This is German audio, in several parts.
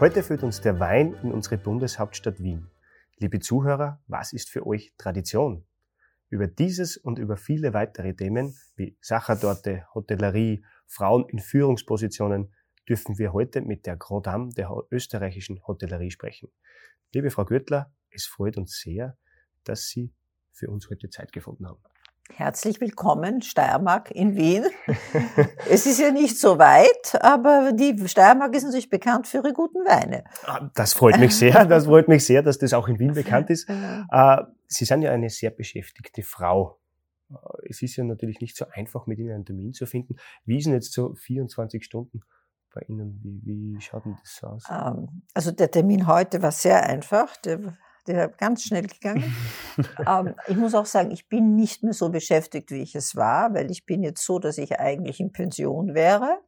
Heute führt uns der Wein in unsere Bundeshauptstadt Wien. Liebe Zuhörer, was ist für euch Tradition? Über dieses und über viele weitere Themen wie Sachertorte, Hotellerie, Frauen in Führungspositionen dürfen wir heute mit der Grand Dame der österreichischen Hotellerie sprechen. Liebe Frau Gürtler, es freut uns sehr, dass Sie für uns heute Zeit gefunden haben. Herzlich willkommen, Steiermark in Wien. es ist ja nicht so weit, aber die Steiermark ist natürlich bekannt für ihre guten Weine. Ah, das freut mich sehr, das freut mich sehr, dass das auch in Wien bekannt ist. Äh, Sie sind ja eine sehr beschäftigte Frau. Äh, es ist ja natürlich nicht so einfach, mit Ihnen einen Termin zu finden. Wie ist denn jetzt so 24 Stunden bei Ihnen? Wie, wie schaut denn das aus? Ähm, also der Termin heute war sehr einfach. Der ist ganz schnell gegangen. ähm, ich muss auch sagen, ich bin nicht mehr so beschäftigt, wie ich es war, weil ich bin jetzt so, dass ich eigentlich in Pension wäre.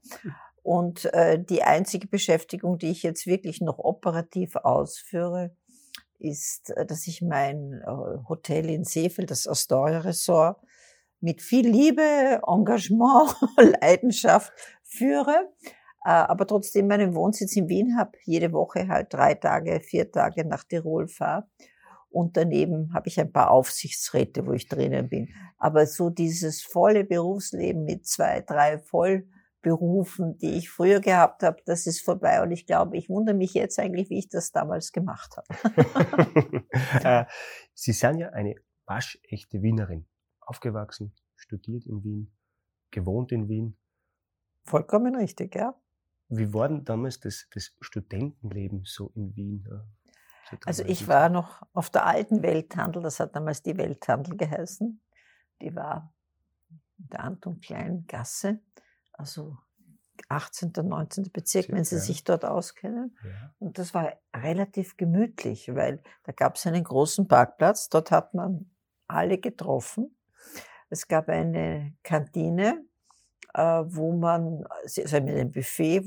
Und äh, die einzige Beschäftigung, die ich jetzt wirklich noch operativ ausführe, ist, äh, dass ich mein äh, Hotel in Seefeld, das Astoria Resort, mit viel Liebe, Engagement, Leidenschaft führe. Äh, aber trotzdem meinen Wohnsitz in Wien habe, jede Woche halt drei Tage, vier Tage nach Tirol fahre. Und daneben habe ich ein paar Aufsichtsräte, wo ich drinnen bin. Aber so dieses volle Berufsleben mit zwei, drei Vollberufen, die ich früher gehabt habe, das ist vorbei. Und ich glaube, ich wundere mich jetzt eigentlich, wie ich das damals gemacht habe. Äh, Sie sind ja eine waschechte Wienerin. Aufgewachsen, studiert in Wien, gewohnt in Wien. Vollkommen richtig, ja. Wie war denn damals das, das Studentenleben so in Wien? So also ich war noch auf der alten Welthandel, das hat damals die Welthandel geheißen. Die war in der Anton Klein Gasse, also 18. und 19. Bezirk, wenn Sie ja. sich dort auskennen. Ja. Und das war relativ gemütlich, weil da gab es einen großen Parkplatz, dort hat man alle getroffen. Es gab eine Kantine, wo man, also mit einem Buffet,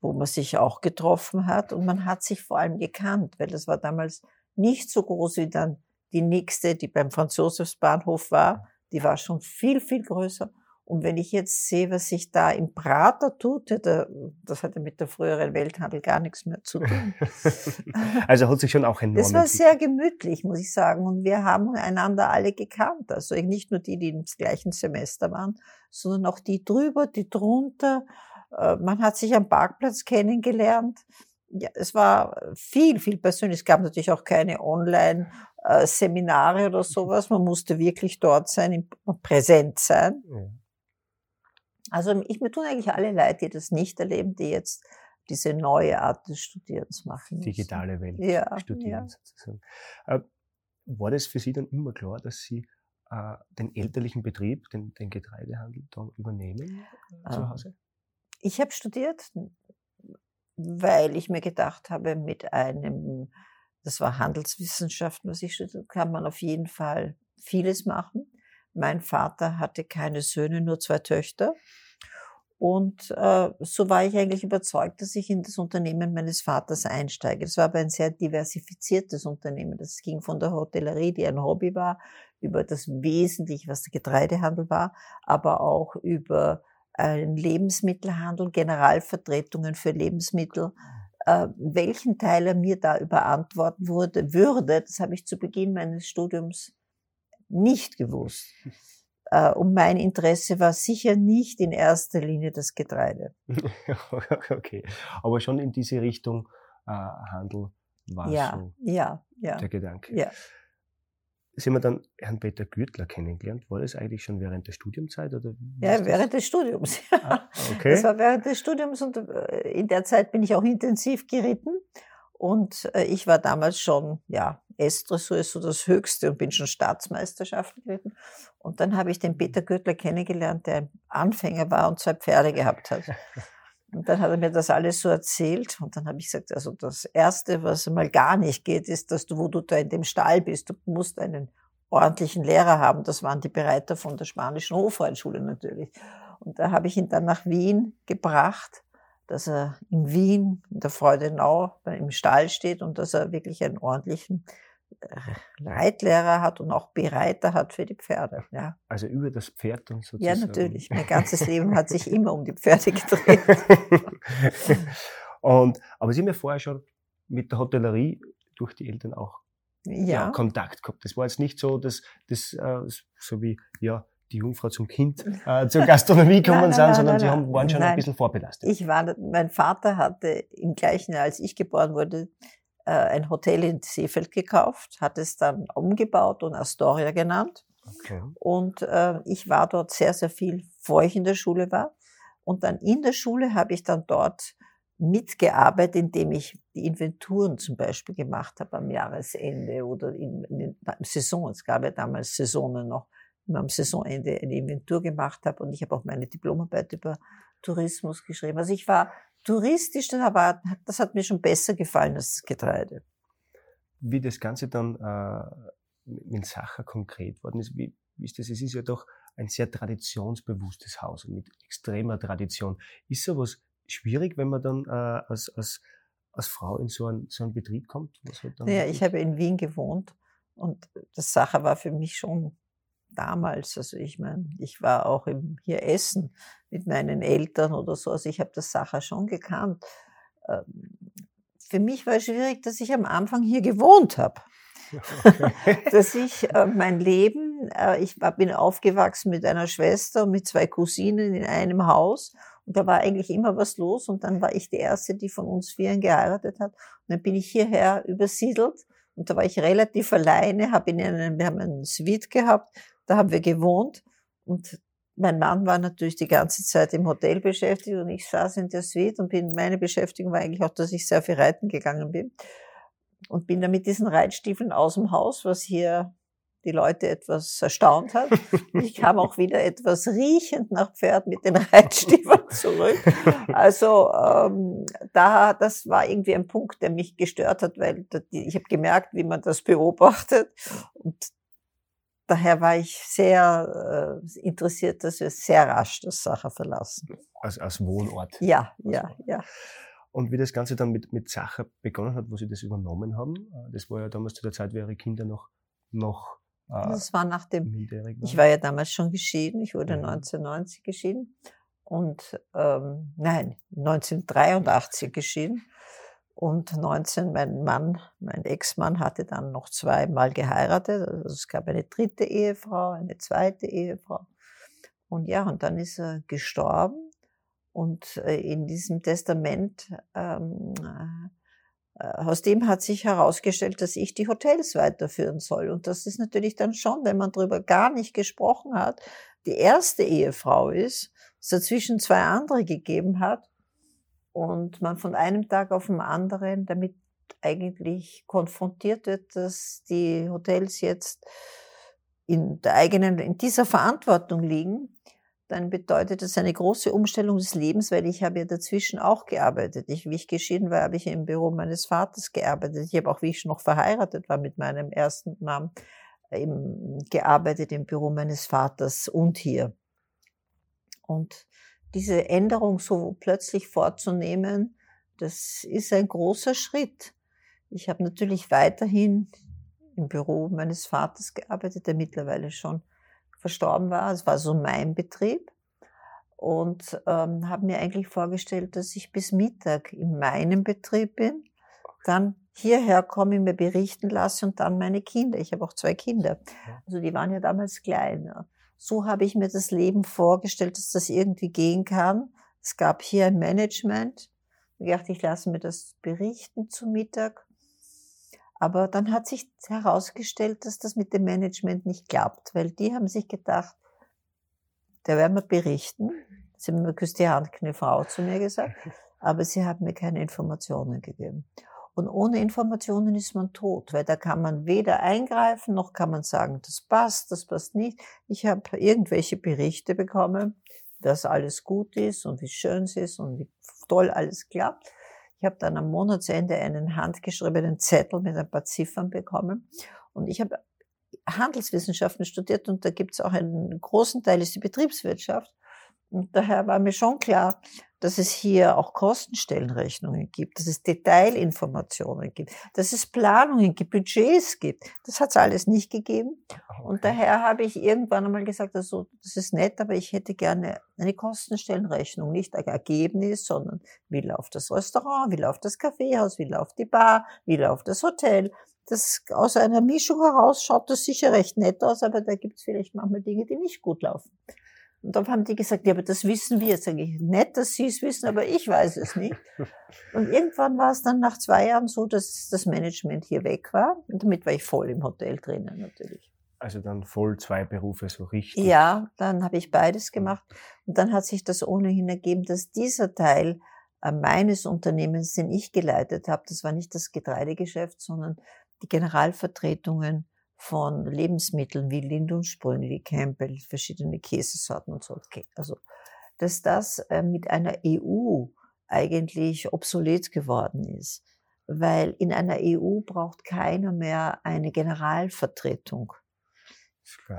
wo man sich auch getroffen hat und man hat sich vor allem gekannt, weil das war damals nicht so groß wie dann die nächste, die beim Franz-Josefs-Bahnhof war. Die war schon viel, viel größer. Und wenn ich jetzt sehe, was sich da im Prater tut, das hatte mit der früheren Welthandel gar nichts mehr zu tun. also hat sich schon auch enorm. Das war sehr gemütlich, muss ich sagen. Und wir haben einander alle gekannt. Also nicht nur die, die im gleichen Semester waren, sondern auch die drüber, die drunter. Äh, man hat sich am Parkplatz kennengelernt. Ja, es war viel, viel persönlich. Es gab natürlich auch keine Online-Seminare oder sowas. Man musste wirklich dort sein, präsent sein. Ja. Also ich, mir tun eigentlich alle leid, die das nicht erleben, die jetzt diese neue Art des Studierens machen. Müssen. Digitale Welt ja, studieren ja. sozusagen. Äh, war das für Sie dann immer klar, dass Sie äh, den elterlichen Betrieb, den, den Getreidehandel da übernehmen äh, zu Hause? Ich habe studiert, weil ich mir gedacht habe, mit einem, das war Handelswissenschaften, was ich studiert, kann man auf jeden Fall vieles machen. Mein Vater hatte keine Söhne, nur zwei Töchter. Und äh, so war ich eigentlich überzeugt, dass ich in das Unternehmen meines Vaters einsteige. Es war aber ein sehr diversifiziertes Unternehmen. Das ging von der Hotellerie, die ein Hobby war, über das Wesentliche, was der Getreidehandel war, aber auch über einen Lebensmittelhandel, Generalvertretungen für Lebensmittel. Äh, welchen Teil er mir da überantworten wurde, würde, das habe ich zu Beginn meines Studiums nicht gewusst. Äh, und mein Interesse war sicher nicht in erster Linie das Getreide. okay, aber schon in diese Richtung äh, Handel war ja, so ja, ja, der Gedanke. Ja. Sie haben dann Herrn Peter Gürtler kennengelernt. War das eigentlich schon während der Studiumzeit? Oder ja, während des Studiums. Ja. Ah, okay. Das war während des Studiums und äh, in der Zeit bin ich auch intensiv geritten. Und äh, ich war damals schon, ja, S-Dressur ist so das Höchste und bin schon Staatsmeisterschaften geritten. Und dann habe ich den Peter Gürtler kennengelernt, der Anfänger war und zwei Pferde gehabt hat. Und dann hat er mir das alles so erzählt und dann habe ich gesagt, also das Erste, was mal gar nicht geht, ist, dass du, wo du da in dem Stall bist, du musst einen ordentlichen Lehrer haben. Das waren die Bereiter von der spanischen Hofreitschule natürlich. Und da habe ich ihn dann nach Wien gebracht, dass er in Wien, in der Freudenau, im Stall steht und dass er wirklich einen ordentlichen äh, Reitlehrer hat und auch Bereiter hat für die Pferde. Ja. Also über das Pferd und sozusagen. Ja, natürlich. Mein ganzes Leben hat sich immer um die Pferde gedreht. und, aber Sie haben ja vorher schon mit der Hotellerie durch die Eltern auch ja. ja Kontakt gehabt. Das war jetzt nicht so, dass das äh, so wie ja die Jungfrau zum Kind äh, zur Gastronomie gekommen sind, sondern sie haben, waren schon nein. ein bisschen vorbelastet. Ich war, mein Vater hatte im gleichen Jahr, als ich geboren wurde, äh, ein Hotel in Seefeld gekauft, hat es dann umgebaut und Astoria genannt. Okay. Und äh, ich war dort sehr, sehr viel, bevor ich in der Schule war. Und dann in der Schule habe ich dann dort mitgearbeitet, indem ich die Inventuren zum Beispiel gemacht habe am Jahresende oder in, in den Saison. Es gab ja damals Saisonen noch am Saisonende eine Inventur gemacht habe und ich habe auch meine Diplomarbeit über Tourismus geschrieben. Also ich war touristisch, aber das hat mir schon besser gefallen als das Getreide. Wie das Ganze dann äh, mit Sacher konkret worden ist, wie, wie ist das? Es ist ja doch ein sehr traditionsbewusstes Haus mit extremer Tradition. Ist sowas schwierig, wenn man dann äh, als, als, als Frau in so einen, so einen Betrieb kommt? Was halt naja, ich habe in Wien gewohnt und das Sache war für mich schon damals, also ich meine, ich war auch im, hier essen mit meinen Eltern oder so, also ich habe das Sache schon gekannt. Ähm, für mich war es schwierig, dass ich am Anfang hier gewohnt habe. Okay. dass ich äh, mein Leben, äh, ich war, bin aufgewachsen mit einer Schwester und mit zwei Cousinen in einem Haus und da war eigentlich immer was los und dann war ich die erste, die von uns vieren geheiratet hat und dann bin ich hierher übersiedelt und da war ich relativ alleine, habe in einem, wir haben einen Suite gehabt da haben wir gewohnt und mein Mann war natürlich die ganze Zeit im Hotel beschäftigt und ich saß in der Suite und bin, meine Beschäftigung war eigentlich auch, dass ich sehr viel reiten gegangen bin und bin dann mit diesen Reitstiefeln aus dem Haus, was hier die Leute etwas erstaunt hat. Ich kam auch wieder etwas riechend nach Pferd mit den Reitstiefeln zurück. Also ähm, da, das war irgendwie ein Punkt, der mich gestört hat, weil ich habe gemerkt, wie man das beobachtet und daher war ich sehr äh, interessiert, dass wir sehr rasch das Sacher verlassen. Als, als Wohnort? Ja, ja, ja. Und wie das Ganze dann mit, mit Sacher begonnen hat, wo Sie das übernommen haben, äh, das war ja damals zu der Zeit, wo Ihre Kinder noch, noch äh, Das war nach dem, ich war ja damals schon geschieden, ich wurde ja. 1990 geschieden und, ähm, nein, 1983 geschieden. Und 19, mein Mann, mein Ex-Mann hatte dann noch zweimal geheiratet. Also es gab eine dritte Ehefrau, eine zweite Ehefrau. Und ja, und dann ist er gestorben. Und äh, in diesem Testament, ähm, äh, aus dem hat sich herausgestellt, dass ich die Hotels weiterführen soll. Und das ist natürlich dann schon, wenn man darüber gar nicht gesprochen hat, die erste Ehefrau ist, es dazwischen zwei andere gegeben hat und man von einem Tag auf den anderen damit eigentlich konfrontiert wird, dass die Hotels jetzt in der eigenen, in dieser Verantwortung liegen, dann bedeutet das eine große Umstellung des Lebens, weil ich habe ja dazwischen auch gearbeitet. Ich, wie ich geschieden war, habe ich im Büro meines Vaters gearbeitet. Ich habe auch, wie ich noch verheiratet war mit meinem ersten Mann, eben gearbeitet im Büro meines Vaters und hier. Und diese Änderung so plötzlich vorzunehmen, das ist ein großer Schritt. Ich habe natürlich weiterhin im Büro meines Vaters gearbeitet, der mittlerweile schon verstorben war. Es war so mein Betrieb. Und ähm, habe mir eigentlich vorgestellt, dass ich bis Mittag in meinem Betrieb bin, dann hierher komme, mir berichten lasse und dann meine Kinder. Ich habe auch zwei Kinder. Also die waren ja damals klein. So habe ich mir das Leben vorgestellt, dass das irgendwie gehen kann. Es gab hier ein Management. Ich dachte, ich lasse mir das berichten zum Mittag. Aber dann hat sich herausgestellt, dass das mit dem Management nicht klappt, weil die haben sich gedacht, da werden wir berichten. Sie haben mir küsst die Hand, eine Frau zu mir gesagt, aber sie haben mir keine Informationen gegeben. Und ohne Informationen ist man tot, weil da kann man weder eingreifen, noch kann man sagen, das passt, das passt nicht. Ich habe irgendwelche Berichte bekommen, dass alles gut ist und wie schön es ist und wie toll alles klappt. Ich habe dann am Monatsende einen handgeschriebenen Zettel mit ein paar Ziffern bekommen. Und ich habe Handelswissenschaften studiert und da gibt es auch einen großen Teil ist die Betriebswirtschaft. Und daher war mir schon klar, dass es hier auch Kostenstellenrechnungen gibt, dass es Detailinformationen gibt, dass es Planungen gibt, Budgets gibt. Das hat es alles nicht gegeben. Ah, okay. Und daher habe ich irgendwann einmal gesagt, also das ist nett, aber ich hätte gerne eine Kostenstellenrechnung, nicht ein Ergebnis, sondern wie läuft das Restaurant, wie läuft das Kaffeehaus, wie läuft die Bar, wie läuft das Hotel. Das aus einer Mischung heraus schaut das sicher recht nett aus, aber da gibt es vielleicht manchmal Dinge, die nicht gut laufen. Und dann haben die gesagt, ja, aber das wissen wir. Sag ich, nett, dass sie es wissen, aber ich weiß es nicht. Und irgendwann war es dann nach zwei Jahren so, dass das Management hier weg war. Und damit war ich voll im Hotel drinnen natürlich. Also dann voll zwei Berufe so richtig. Ja, dann habe ich beides gemacht. Und dann hat sich das ohnehin ergeben, dass dieser Teil äh, meines Unternehmens, den ich geleitet habe, das war nicht das Getreidegeschäft, sondern die Generalvertretungen von Lebensmitteln wie Lind und Sprüngli, Campbell, verschiedene Käsesorten und so. Also, dass das äh, mit einer EU eigentlich obsolet geworden ist. Weil in einer EU braucht keiner mehr eine Generalvertretung.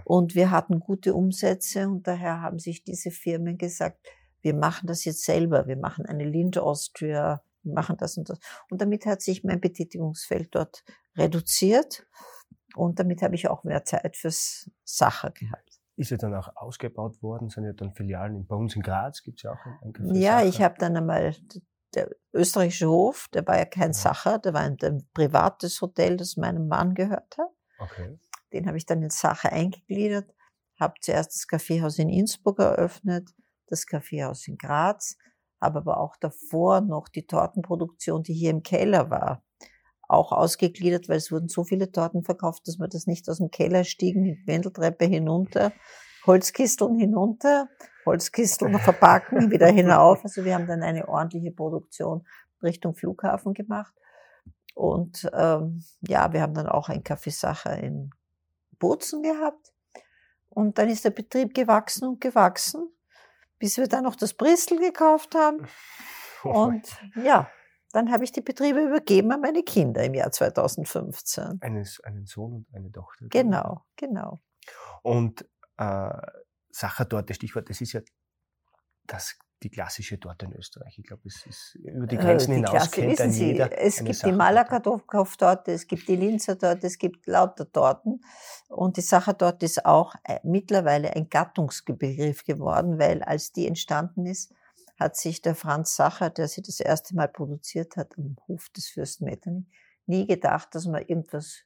Und wir hatten gute Umsätze und daher haben sich diese Firmen gesagt, wir machen das jetzt selber. Wir machen eine Lind Austria, wir machen das und das. Und damit hat sich mein Betätigungsfeld dort reduziert. Und damit habe ich auch mehr Zeit fürs Sache gehabt. Ist ja dann auch ausgebaut worden, sind ja dann Filialen bei uns in Graz, gibt es ja auch ein Café Ja, ich habe dann einmal, der österreichische Hof, der war ja kein ja. Sacher, der war ein, ein, privates Hotel, das meinem Mann gehörte. Okay. Den habe ich dann in Sache eingegliedert, habe zuerst das Kaffeehaus in Innsbruck eröffnet, das Kaffeehaus in Graz, habe aber auch davor noch die Tortenproduktion, die hier im Keller war, auch ausgegliedert, weil es wurden so viele Torten verkauft, dass wir das nicht aus dem Keller stiegen, die Wendeltreppe hinunter, Holzkisteln hinunter, Holzkisteln verpacken, wieder hinauf. Also wir haben dann eine ordentliche Produktion Richtung Flughafen gemacht. Und ähm, ja, wir haben dann auch ein Kaffeesacher in Bozen gehabt. Und dann ist der Betrieb gewachsen und gewachsen, bis wir dann noch das Bristol gekauft haben. Und ja, dann habe ich die Betriebe übergeben an meine Kinder im Jahr 2015. Eines, einen Sohn und eine Tochter. Genau, genau. Und äh, Sachertorte, Stichwort, das ist ja das, die klassische Torte in Österreich. Ich glaube, es ist über die äh, Grenzen die hinaus Klasse, kennt ein Sie, jeder Es gibt die Malaga-Torte, es gibt die Linzer Torte, es gibt lauter Torten. Und die Sachertorte ist auch äh, mittlerweile ein Gattungsbegriff geworden, weil als die entstanden ist, hat sich der Franz Sacher, der sie das erste Mal produziert hat am Hof des Fürsten Metternich, nie gedacht, dass man irgendwas,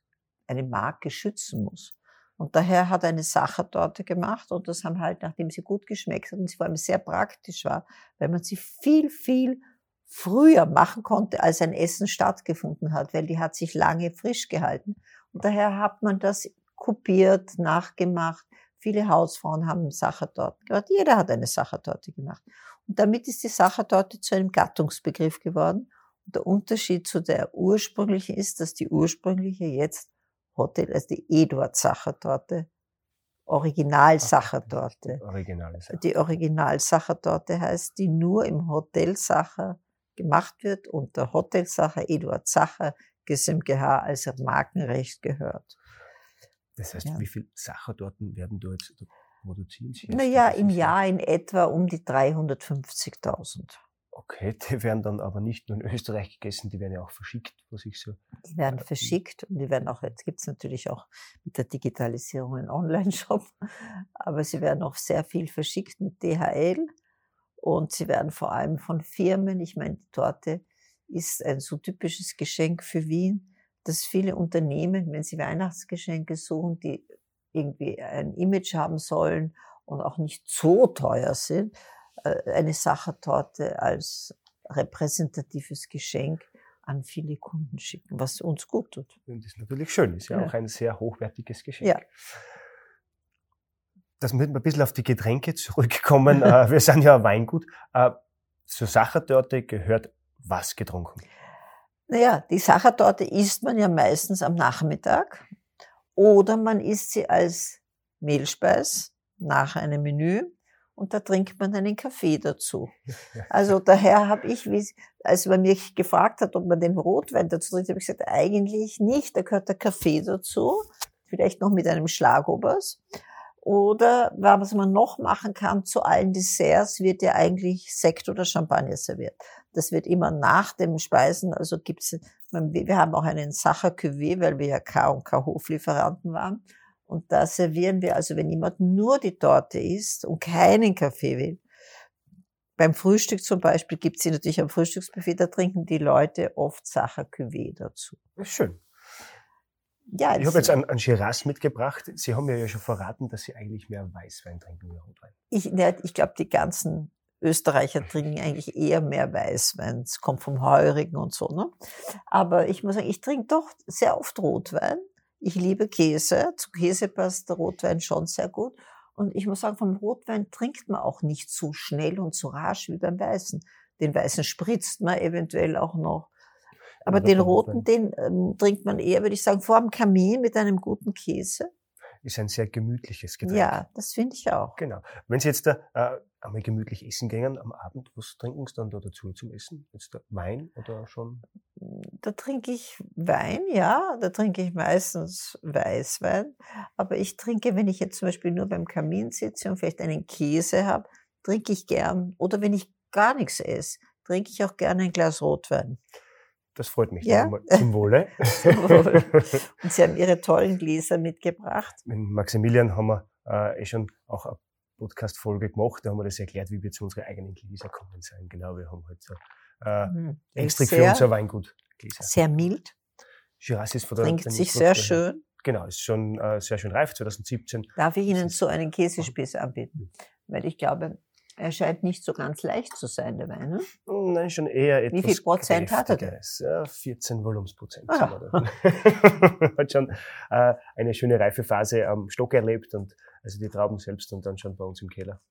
eine Marke schützen muss. Und daher hat er eine Sachertorte gemacht und das haben halt, nachdem sie gut geschmeckt hat und sie vor allem sehr praktisch war, weil man sie viel, viel früher machen konnte, als ein Essen stattgefunden hat, weil die hat sich lange frisch gehalten. Und daher hat man das kopiert, nachgemacht. Viele Hausfrauen haben Sachertorten gemacht. Jeder hat eine Sachertorte gemacht. Und damit ist die Sachertorte zu einem Gattungsbegriff geworden. Und der Unterschied zu der ursprünglichen ist, dass die ursprüngliche jetzt Hotel, also die Eduard Sachertorte, Original. Die Original Sachertorte heißt, die nur im Hotel Sacher gemacht wird und der Hotel Sacher Eduard Sacher GmbH als Markenrecht gehört. Das heißt, ja. wie viele Sachertorten werden da jetzt produzieren Sie? Naja, im Jahr in etwa um die 350.000. Okay, die werden dann aber nicht nur in Österreich gegessen, die werden ja auch verschickt, was ich so. Die werden äh, verschickt und die werden auch, jetzt gibt es natürlich auch mit der Digitalisierung einen Online-Shop, aber sie werden auch sehr viel verschickt mit DHL und sie werden vor allem von Firmen, ich meine, die Torte ist ein so typisches Geschenk für Wien, dass viele Unternehmen, wenn sie Weihnachtsgeschenke suchen, die irgendwie ein Image haben sollen und auch nicht so teuer sind, äh, eine Sachertorte als repräsentatives Geschenk an viele Kunden schicken, was uns gut tut. Und das ist natürlich schön, ist ja, ja. auch ein sehr hochwertiges Geschenk. Ja. Das müssen wir ein bisschen auf die Getränke zurückkommen. Äh, wir sind ja ein Weingut. Äh, zur Sachertorte gehört was getrunken? Naja, die Sachertorte isst man ja meistens am Nachmittag oder man isst sie als Mehlspeis nach einem Menü und da trinkt man einen Kaffee dazu. Also daher habe ich, als man mich gefragt hat, ob man den Rotwein dazu trinkt, habe ich gesagt, eigentlich nicht, da gehört der Kaffee dazu, vielleicht noch mit einem Schlagobers. Oder was man noch machen kann, zu allen Desserts wird ja eigentlich Sekt oder Champagner serviert. Das wird immer nach dem Speisen, also gibt's, wir haben auch einen Sacher Cuvée, weil wir ja K und K Hoflieferanten waren. Und da servieren wir, also wenn jemand nur die Torte isst und keinen Kaffee will, beim Frühstück zum Beispiel gibt es natürlich am Frühstücksbuffet, da trinken die Leute oft Sacher Cuvée dazu. Schön. Ja, ich habe jetzt einen, einen Shiraz mitgebracht. Sie haben mir ja schon verraten, dass Sie eigentlich mehr Weißwein trinken wie Rotwein. Ich, ne, ich glaube, die ganzen Österreicher trinken eigentlich eher mehr Weißwein. Es kommt vom Heurigen und so. Ne? Aber ich muss sagen, ich trinke doch sehr oft Rotwein. Ich liebe Käse. Zu Käse passt der Rotwein schon sehr gut. Und ich muss sagen, vom Rotwein trinkt man auch nicht so schnell und so rasch wie beim Weißen. Den Weißen spritzt man eventuell auch noch aber den roten, den ähm, trinkt man eher, würde ich sagen, vor dem Kamin mit einem guten Käse. Ist ein sehr gemütliches Getränk. Ja, das finde ich auch. Genau. Wenn Sie jetzt da, äh, einmal gemütlich essen gehen am Abend, was trinken Sie dann da dazu zum Essen? Jetzt Wein oder schon? Da trinke ich Wein, ja. Da trinke ich meistens Weißwein. Aber ich trinke, wenn ich jetzt zum Beispiel nur beim Kamin sitze und vielleicht einen Käse habe, trinke ich gern. Oder wenn ich gar nichts esse, trinke ich auch gerne ein Glas Rotwein. Das freut mich. Ja? Zum Wohle. Zum Wohle. Und Sie haben Ihre tollen Gläser mitgebracht. Mit Maximilian haben wir äh, eh schon auch eine Podcast-Folge gemacht. Da haben wir das erklärt, wie wir zu unseren eigenen Gläser kommen sein. Genau, wir haben halt so äh, mhm. extra für unser Weingut Gläser. Sehr mild. Shiraz ist von der Trinkt sich sehr schön. Genau, ist schon äh, sehr schön reif, 2017. Darf ich Ihnen so einen Käsespieß anbieten? Weil ich glaube, er scheint nicht so ganz leicht zu sein, der Wein. Ne? Nein, schon eher etwas Wie viel Prozent hat er denn? Ja, 14 Volumensprozent. Ah. hat schon äh, eine schöne Reifephase am Stock erlebt und also die Trauben selbst und dann schon bei uns im Keller.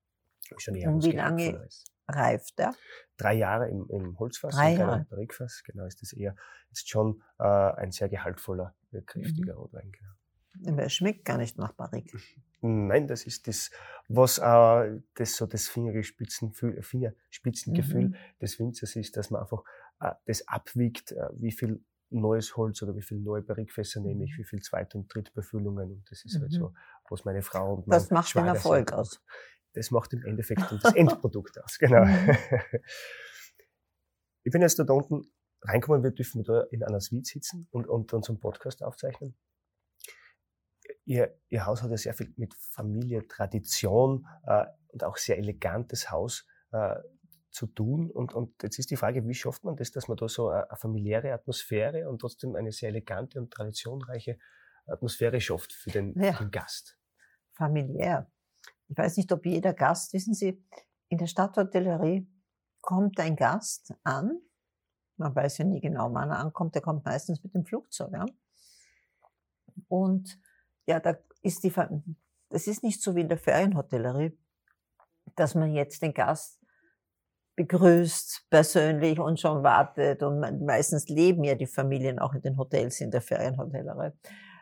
Schon eher und wie lange reift er? Drei Jahre im, im Holzfass, Drei Jahre. im Barrikfass. Genau, ist das eher jetzt schon äh, ein sehr gehaltvoller, kräftiger mhm. Rotwein. Genau. Er schmeckt gar nicht nach Barrik. Nein, das ist das, was äh, das so das Fingerspitzengefühl, Fingerspitzengefühl mhm. des Winzers ist, dass man einfach äh, das abwiegt, äh, wie viel neues Holz oder wie viel neue Barrikfässer nehme ich, mhm. wie viel Zweit- und Drittbefüllungen. Und das ist mhm. halt so, mhm. was meine Frau und mein Das macht den Erfolg aus. Das macht im Endeffekt das Endprodukt aus, genau. Mhm. Ich bin jetzt da unten reinkommen, wir dürfen da in einer Suite sitzen und, und unseren Podcast aufzeichnen. Ihr, Ihr Haus hat ja sehr viel mit Familie, Tradition äh, und auch sehr elegantes Haus äh, zu tun. Und, und jetzt ist die Frage, wie schafft man das, dass man da so eine, eine familiäre Atmosphäre und trotzdem eine sehr elegante und traditionreiche Atmosphäre schafft für den, ja. den Gast? Familiär. Ich weiß nicht, ob jeder Gast, wissen Sie, in der Stadthotellerie kommt ein Gast an. Man weiß ja nie genau, wann er ankommt. Der kommt meistens mit dem Flugzeug an. Und ja, da ist die, das ist nicht so wie in der Ferienhotellerie, dass man jetzt den Gast begrüßt persönlich und schon wartet und meistens leben ja die Familien auch in den Hotels in der Ferienhotellerie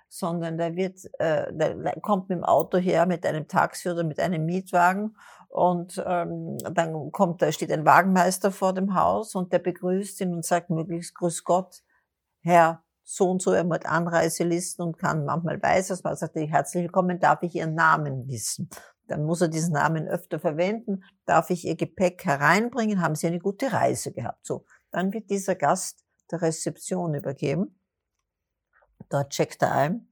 sondern da wird, äh, da kommt mit dem Auto her, mit einem Taxi oder mit einem Mietwagen und ähm, dann kommt, da steht ein Wagenmeister vor dem Haus und der begrüßt ihn und sagt möglichst Grüß Gott, Herr so und so, er hat Anreiselisten und kann manchmal weiß es, man sagt, herzlich willkommen, darf ich Ihren Namen wissen? Dann muss er diesen Namen öfter verwenden. Darf ich Ihr Gepäck hereinbringen? Haben Sie eine gute Reise gehabt? So. Dann wird dieser Gast der Rezeption übergeben. Dort checkt er ein.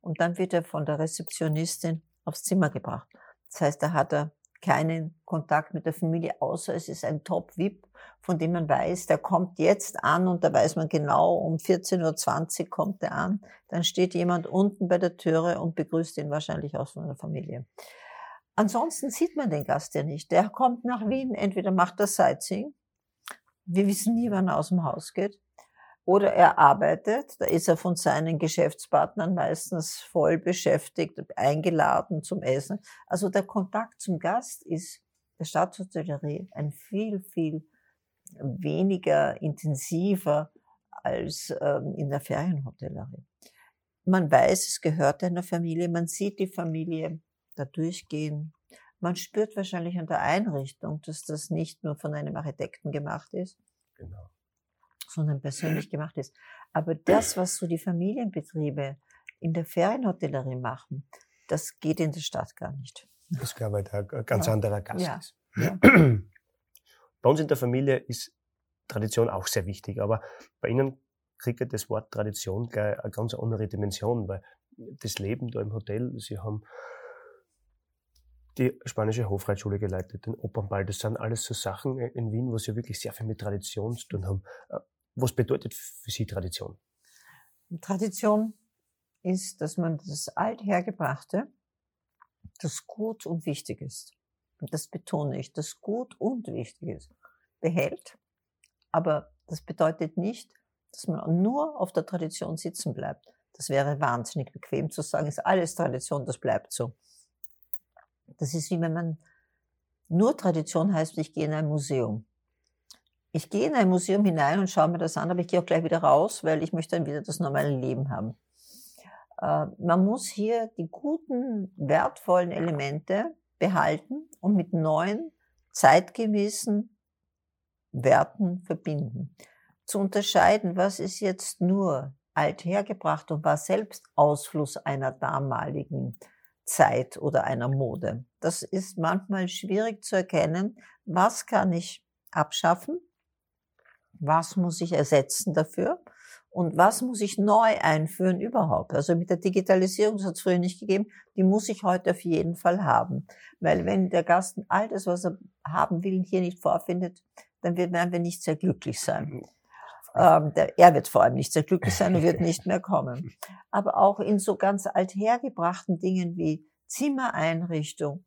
Und dann wird er von der Rezeptionistin aufs Zimmer gebracht. Das heißt, da hat er keinen Kontakt mit der Familie, außer es ist ein Top-VIP, von dem man weiß, der kommt jetzt an und da weiß man genau, um 14.20 Uhr kommt er an. Dann steht jemand unten bei der Türe und begrüßt ihn wahrscheinlich aus der Familie. Ansonsten sieht man den Gast ja nicht. Der kommt nach Wien, entweder macht er Sightseeing, wir wissen nie, wann er aus dem Haus geht, oder er arbeitet, da ist er von seinen Geschäftspartnern meistens voll beschäftigt, eingeladen zum Essen. Also der Kontakt zum Gast ist der Staatshotellerie ein viel, viel weniger intensiver als ähm, in der Ferienhotellerie. Man weiß, es gehört einer Familie, man sieht die Familie da durchgehen. Man spürt wahrscheinlich an der Einrichtung, dass das nicht nur von einem Architekten gemacht ist, Genau. Sondern persönlich gemacht ist. Aber das, was so die Familienbetriebe in der Ferienhotellerie machen, das geht in der Stadt gar nicht. Das glaube ich ein ganz Ja. anderer Gast Ja. ist. Ja. Bei uns in der Familie ist Tradition auch sehr wichtig, aber bei Ihnen kriegt das Wort Tradition gleich eine ganz andere Dimension, weil das Leben da im Hotel, Sie haben die spanische Hofreitschule geleitet, den Opernball, das sind alles so Sachen in Wien, wo Sie wirklich sehr viel mit Tradition zu tun haben. Was bedeutet für Sie Tradition? Tradition ist, dass man das Althergebrachte, das gut und wichtig ist, und das betone ich, das gut und wichtig ist, behält. Aber das bedeutet nicht, dass man nur auf der Tradition sitzen bleibt. Das wäre wahnsinnig bequem zu sagen, ist alles Tradition, das bleibt so. Das ist wie wenn man nur Tradition heißt, ich gehe in ein Museum. Ich gehe in ein Museum hinein und schaue mir das an, aber ich gehe auch gleich wieder raus, weil ich möchte dann wieder das normale Leben haben. Äh, man muss hier die guten, wertvollen Elemente behalten und mit neuen, zeitgemäßen Werten verbinden. Zu unterscheiden, was ist jetzt nur althergebracht und war selbst Ausfluss einer damaligen Zeit oder einer Mode. Das ist manchmal schwierig zu erkennen. Was kann ich abschaffen? Was muss ich ersetzen dafür? Und was muss ich neu einführen überhaupt? Also mit der Digitalisierung, das hat es früher nicht gegeben, die muss ich heute auf jeden Fall haben. Weil wenn der Gast all das, was er haben will, hier nicht vorfindet, dann werden wir nicht sehr glücklich sein. Ähm, der, er wird vor allem nicht sehr glücklich sein und wird nicht mehr kommen. Aber auch in so ganz althergebrachten Dingen wie Zimmereinrichtung.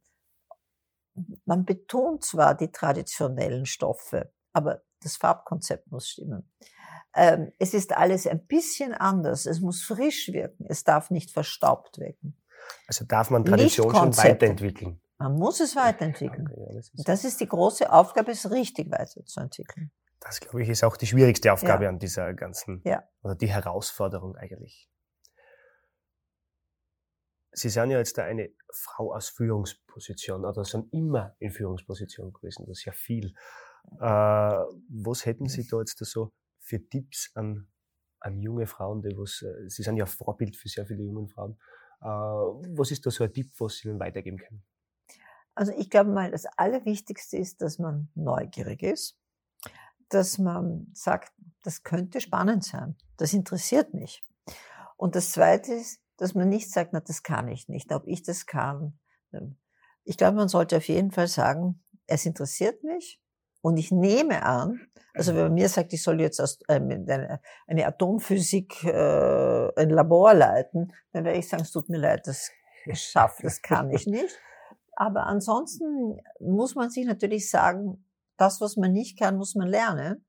Man betont zwar die traditionellen Stoffe, aber das Farbkonzept muss stimmen. Ähm, es ist alles ein bisschen anders. Es muss frisch wirken. Es darf nicht verstaubt wirken. Also darf man Tradition schon weiterentwickeln? Man muss es weiterentwickeln. Okay, das, ist, das ist die große Aufgabe, es richtig weiterzuentwickeln. das glaube ich ist auch die schwierigste Aufgabe Ja. an dieser ganzen, Ja. oder die Herausforderung eigentlich. Sie sind ja jetzt da eine Frau aus Führungsposition oder sind immer in Führungsposition gewesen, das ist ja viel. Äh, was hätten Sie da jetzt da so für Tipps an, an junge Frauen, die was, äh, Sie sind ja Vorbild für sehr viele junge Frauen. Äh, was ist da so ein Tipp, was Sie ihnen weitergeben können? Also ich glaube mal, das Allerwichtigste ist, dass man neugierig ist, dass man sagt, das könnte spannend sein, das interessiert mich. Und das Zweite ist, dass man nicht sagt, na, das kann ich nicht, ob ich das kann. Ich glaube, man sollte auf jeden Fall sagen, es interessiert mich und ich nehme an, also wenn man mir sagt, ich soll jetzt äh, eine Atomphysik äh, ein Labor leiten, dann werde ich sagen, es tut mir leid, das schafft, das kann ich nicht. Aber ansonsten muss man sich natürlich sagen, das, was man nicht kann, muss man lernen.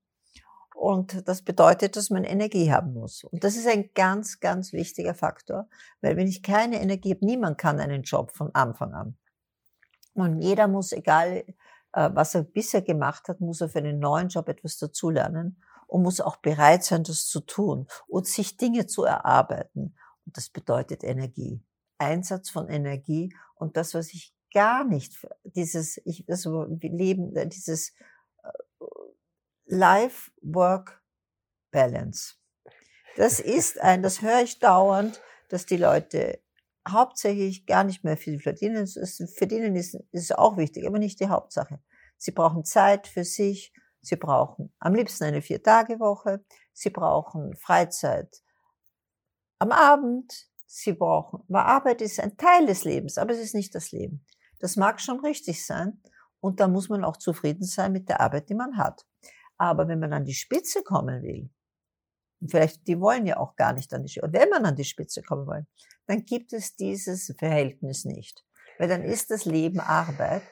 Und das bedeutet, dass man Energie haben muss. Und das ist ein ganz, ganz wichtiger Faktor, weil wenn ich keine Energie habe, niemand kann einen Job von Anfang an. Und jeder muss, egal was er bisher gemacht hat, muss er für einen neuen Job etwas dazulernen und muss auch bereit sein, das zu tun und sich Dinge zu erarbeiten. Und das bedeutet Energie. Einsatz von Energie und das, was ich gar nicht, dieses, ich, das Leben, äh, dieses Life-Work-Balance. Das ist ein, das höre ich dauernd, dass die Leute hauptsächlich gar nicht mehr viel verdienen. Es ist, verdienen ist, ist auch wichtig, aber nicht die Hauptsache. Sie brauchen Zeit für sich. Sie brauchen am liebsten eine Vier-Tage-Woche. Sie brauchen Freizeit am Abend. Sie brauchen, weil Arbeit ist ein Teil des Lebens, aber es ist nicht das Leben. Das mag schon richtig sein. Und da muss man auch zufrieden sein mit der Arbeit, die man hat. Aber wenn man an die Spitze kommen will, vielleicht, die wollen ja auch gar nicht an die Spitze, wenn man an die Spitze kommen will, dann gibt es dieses Verhältnis nicht. Weil dann ist das Leben Arbeit.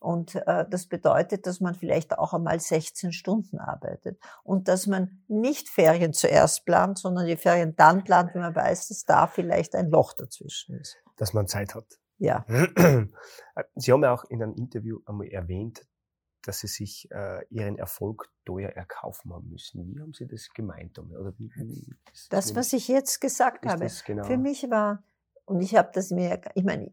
Und äh, das bedeutet, dass man vielleicht auch einmal 16 Stunden arbeitet. Und dass man nicht Ferien zuerst plant, sondern die Ferien dann plant, wenn man weiß, dass da vielleicht ein Loch dazwischen ist. Dass man Zeit hat. Ja. Sie haben ja auch in einem Interview einmal erwähnt, dass Sie sich äh, Ihren Erfolg teuer erkaufen haben müssen. Wie haben Sie das gemeint? Oder wie, wie Das, was ich jetzt gesagt habe, genau? für mich war, und ich habe das mir, ich meine,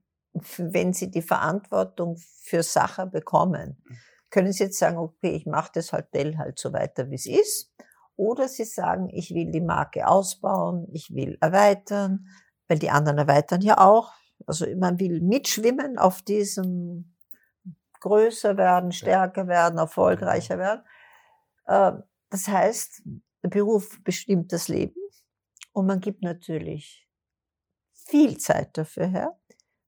wenn Sie die Verantwortung für Sachen bekommen, können Sie jetzt sagen, okay, ich mache das Hotel halt so weiter, wie es ist. Oder Sie sagen, ich will die Marke ausbauen, ich will erweitern, weil die anderen erweitern ja auch. Also man will mitschwimmen auf diesem größer werden, stärker werden, erfolgreicher werden. Ähm, das heißt, der Beruf bestimmt das Leben und man gibt natürlich viel Zeit dafür her.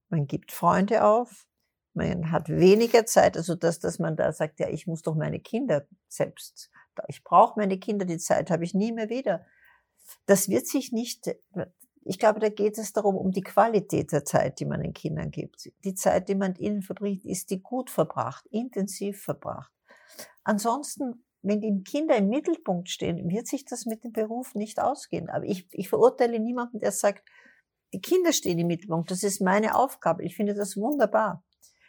Man gibt Freunde auf, man hat weniger Zeit, also dass, dass man da sagt, ja, ich muss doch meine Kinder selbst, ich brauche meine Kinder, die Zeit habe ich nie mehr wieder. Das wird sich nicht, ich glaube, da geht es darum, um die Qualität der Zeit, die man den Kindern gibt. Die Zeit, die man ihnen verbringt, ist die gut verbracht, intensiv verbracht. Ansonsten, wenn die Kinder im Mittelpunkt stehen, wird sich das mit dem Beruf nicht ausgehen. Aber ich, ich verurteile niemanden, der sagt, die Kinder stehen im Mittelpunkt, das ist meine Aufgabe. Ich finde das wunderbar.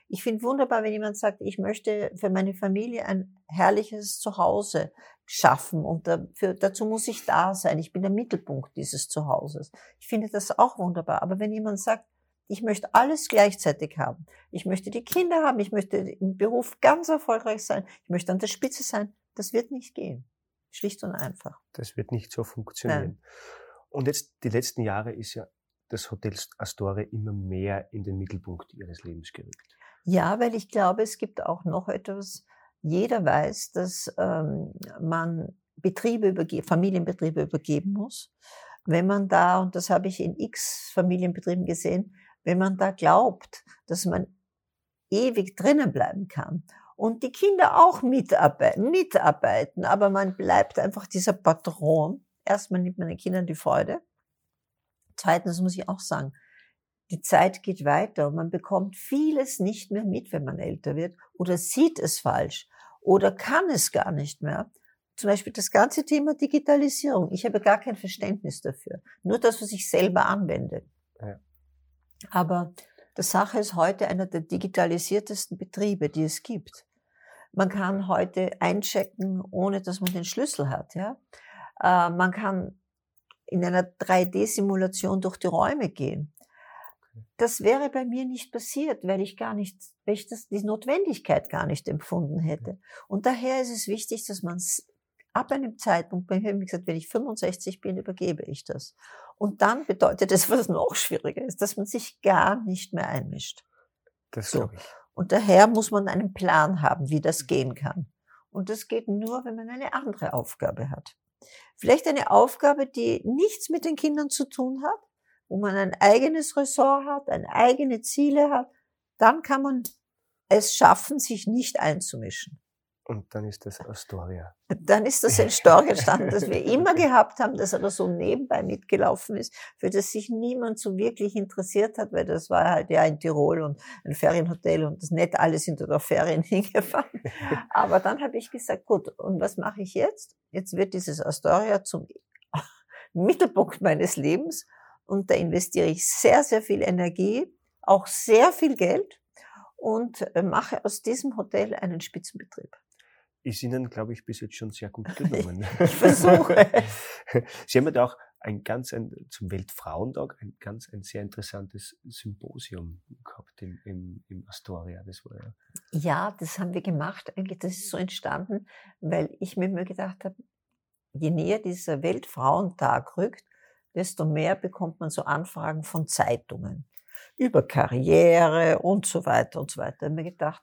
Ich finde wunderbar, wenn jemand sagt, ich möchte für meine Familie ein herrliches Zuhause schaffen und dafür, dazu muss ich da sein. Ich bin der Mittelpunkt dieses Zuhauses. Ich finde das auch wunderbar. Aber wenn jemand sagt, ich möchte alles gleichzeitig haben. Ich möchte die Kinder haben. Ich möchte im Beruf ganz erfolgreich sein. Ich möchte an der Spitze sein. Das wird nicht gehen. Schlicht und einfach. Das wird nicht so funktionieren. Nein. Und jetzt, die letzten Jahre ist ja das Hotel Astoria immer mehr in den Mittelpunkt ihres Lebens gerückt. Ja, weil ich glaube, es gibt auch noch etwas. Jeder weiß, dass ähm, man Betriebe übergeben, Familienbetriebe übergeben muss. Wenn man da, und das habe ich in x Familienbetrieben gesehen, wenn man da glaubt, dass man ewig drinnen bleiben kann und die Kinder auch mitarbeiten, mitarbeiten, aber man bleibt einfach dieser Patron. Erstmal nimmt man den Kindern die Freude. Zweitens muss ich auch sagen, die Zeit geht weiter und man bekommt vieles nicht mehr mit, wenn man älter wird oder sieht es falsch oder kann es gar nicht mehr. Zum Beispiel das ganze Thema Digitalisierung. Ich habe gar kein Verständnis dafür. Nur das, was ich selber anwende. Ja. Aber die Sache ist heute einer der digitalisiertesten Betriebe, die es gibt. Man kann heute einchecken, ohne dass man den Schlüssel hat. Ja? Äh, man kann in einer 3D-Simulation durch die Räume gehen das wäre bei mir nicht passiert, weil ich gar nicht, weil ich das, die Notwendigkeit gar nicht empfunden hätte. Und daher ist es wichtig, dass man ab einem Zeitpunkt, bei mir ich gesagt, wenn ich 65 bin, übergebe ich das. Und dann bedeutet es, was noch schwieriger ist, dass man sich gar nicht mehr einmischt. Das so. ich. Und daher muss man einen Plan haben, wie das gehen kann. Und das geht nur, wenn man eine andere Aufgabe hat. Vielleicht eine Aufgabe, die nichts mit den Kindern zu tun hat, wo man ein eigenes Ressort hat, ein eigene Ziele hat, dann kann man es schaffen, sich nicht einzumischen. Und dann ist das Astoria. Dann ist das ein Astoria entstanden, das wir immer gehabt haben, das aber so nebenbei mitgelaufen ist, für das sich niemand so wirklich interessiert hat, weil das war halt ja in Tirol und ein Ferienhotel und das nett alle sind dort auf Ferien hingefahren. Aber dann habe ich gesagt, gut, und was mache ich jetzt? Jetzt wird dieses Astoria zum Mittelpunkt meines Lebens und da investiere ich sehr, sehr viel Energie, auch sehr viel Geld und äh, mache aus diesem Hotel einen Spitzenbetrieb. Ist Ihnen, glaube ich, bis jetzt schon sehr gut gelungen. ich versuche. Sie haben ja auch ein ganz ein, zum Weltfrauentag ein ganz ein sehr interessantes Symposium gehabt im, im, im Astoria. Das war ja. Ja, das haben wir gemacht. Eigentlich, das ist so entstanden, weil ich mir immer gedacht habe, je näher dieser Weltfrauentag rückt, desto mehr bekommt man so Anfragen von Zeitungen über Karriere und so weiter und so weiter. Ich habe mir gedacht,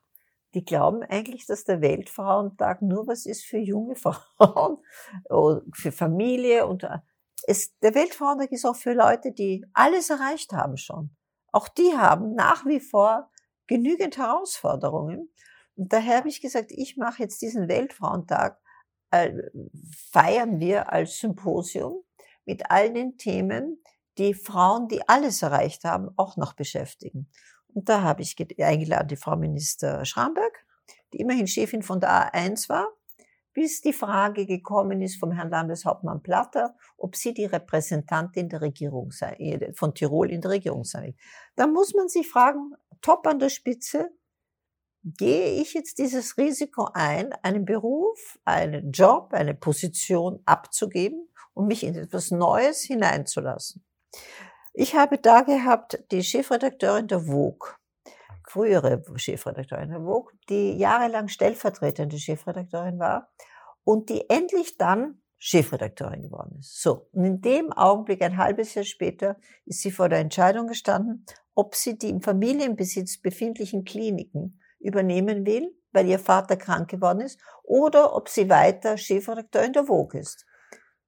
die glauben eigentlich, dass der Weltfrauentag nur was ist für junge Frauen, für Familie und äh, es, der Weltfrauentag ist auch für Leute, die alles erreicht haben schon. Auch die haben nach wie vor genügend Herausforderungen. Und daher habe ich gesagt, ich mache jetzt diesen Weltfrauentag, äh, feiern wir als Symposium mit all den Themen, die Frauen, die alles erreicht haben, auch noch beschäftigen. Und da habe ich eingeladen die Frau Minister Schramberg, die immerhin Chefin von der A1 war, bis die Frage gekommen ist vom Herrn Landeshauptmann Platter, ob sie die Repräsentantin der Regierung sei, äh, von Tirol in der Regierung sei. Da muss man sich fragen, top an der Spitze, gehe ich jetzt dieses Risiko ein, einen Beruf, einen Job, eine Position abzugeben um mich in etwas Neues hineinzulassen. Ich habe da gehabt die Chefredakteurin der Vogue, frühere Chefredakteurin der Vogue, die jahrelang stellvertretende Chefredakteurin war und die endlich dann Chefredakteurin geworden ist. So, und in dem Augenblick, ein halbes Jahr später, ist sie vor der Entscheidung gestanden, ob sie die im Familienbesitz befindlichen Kliniken übernehmen will, weil ihr Vater krank geworden ist, oder ob sie weiter Chefredakteurin der Vogue ist.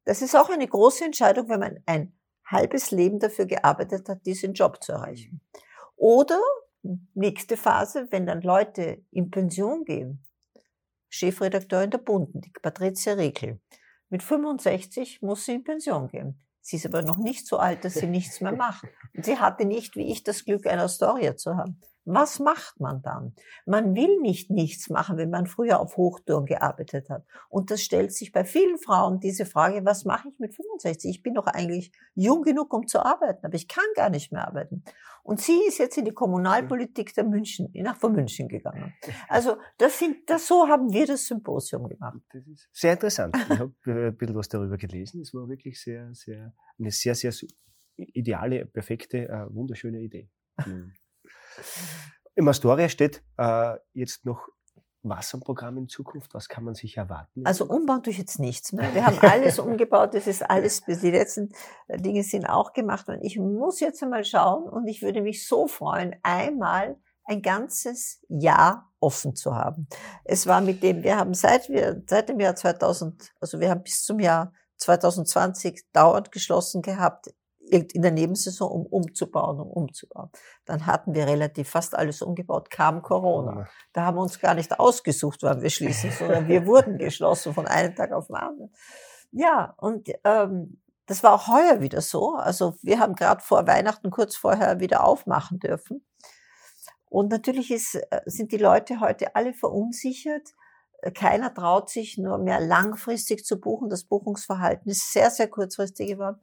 Das ist auch eine große Entscheidung, wenn man ein halbes Leben dafür gearbeitet hat, diesen Job zu erreichen. Oder nächste Phase, wenn dann Leute in Pension gehen, Chefredakteurin der Bunden, die Patricia Riekel. Mit 65 muss sie in Pension gehen. Sie ist aber noch nicht so alt, dass sie nichts mehr macht. Und sie hatte nicht, wie ich, das Glück, eine Astoria zu haben. Was macht man dann? Man will nicht nichts machen, wenn man früher auf Hochtouren gearbeitet hat. Und das stellt sich bei vielen Frauen diese Frage, was mache ich mit 65? Ich bin doch eigentlich jung genug, um zu arbeiten, aber ich kann gar nicht mehr arbeiten. Und sie ist jetzt in die Kommunalpolitik der München, nach von München gegangen. Also das sind, das, so haben wir das Symposium gemacht. Das ist sehr interessant. Ich habe äh, ein bisschen was darüber gelesen. Es war wirklich sehr, sehr, eine sehr, sehr ideale, perfekte, äh, wunderschöne Idee. Im Astoria steht äh, jetzt noch was am Programm in Zukunft? Was kann man sich erwarten? Also umbauen tue ich jetzt nichts mehr. Wir haben alles umgebaut. Das ist alles, die letzten äh, Dinge sind auch gemacht. Und ich muss jetzt einmal schauen und ich würde mich so freuen, einmal ein ganzes Jahr offen zu haben. Es war mit dem, wir haben seit wir, seit dem Jahr 2000, also wir haben bis zum Jahr 2020 dauernd geschlossen gehabt in der Nebensaison, um umzubauen, um umzubauen. Dann hatten wir relativ fast alles umgebaut, kam Corona. Da haben wir uns gar nicht ausgesucht, wann wir schließen, sondern wir wurden geschlossen von einem Tag auf den anderen. Ja, und ähm, das war auch heuer wieder so. Also wir haben gerade vor Weihnachten kurz vorher wieder aufmachen dürfen. Und natürlich ist, äh, sind die Leute heute alle verunsichert. Keiner traut sich nur mehr langfristig zu buchen. Das Buchungsverhalten ist sehr, sehr kurzfristig geworden.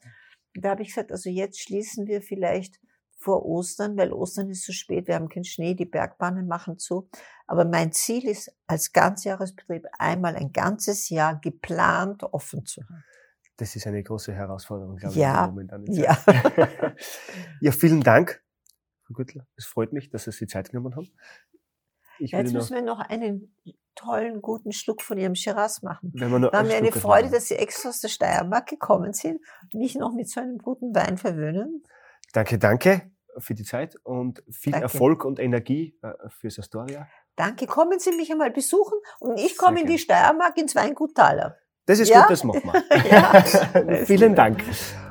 Da habe ich gesagt, also jetzt schließen wir vielleicht vor Ostern, weil Ostern ist zu spät, wir haben keinen Schnee, die Bergbahnen machen zu. Aber mein Ziel ist, als Ganzjahresbetrieb einmal ein ganzes Jahr geplant offen zu haben. Das ist eine große Herausforderung, glaube ja, ich, momentan. Ja. ja, vielen Dank, Frau Güttler. Es freut mich, dass Sie sich Zeit genommen haben. Jetzt müssen wir noch einen tollen, guten Schluck von Ihrem Shiraz machen. Wenn wir War mir eine Freude, haben. dass Sie extra aus der Steiermark gekommen sind und mich noch mit so einem guten Wein verwöhnen. Danke, danke für die Zeit und viel danke. Erfolg und Energie äh, fürs Astoria. Danke, kommen Sie mich einmal besuchen und ich komme in die Steiermark ins Weingut Thaler. Das ist ja? gut, das machen wir. ja, Vielen Dank.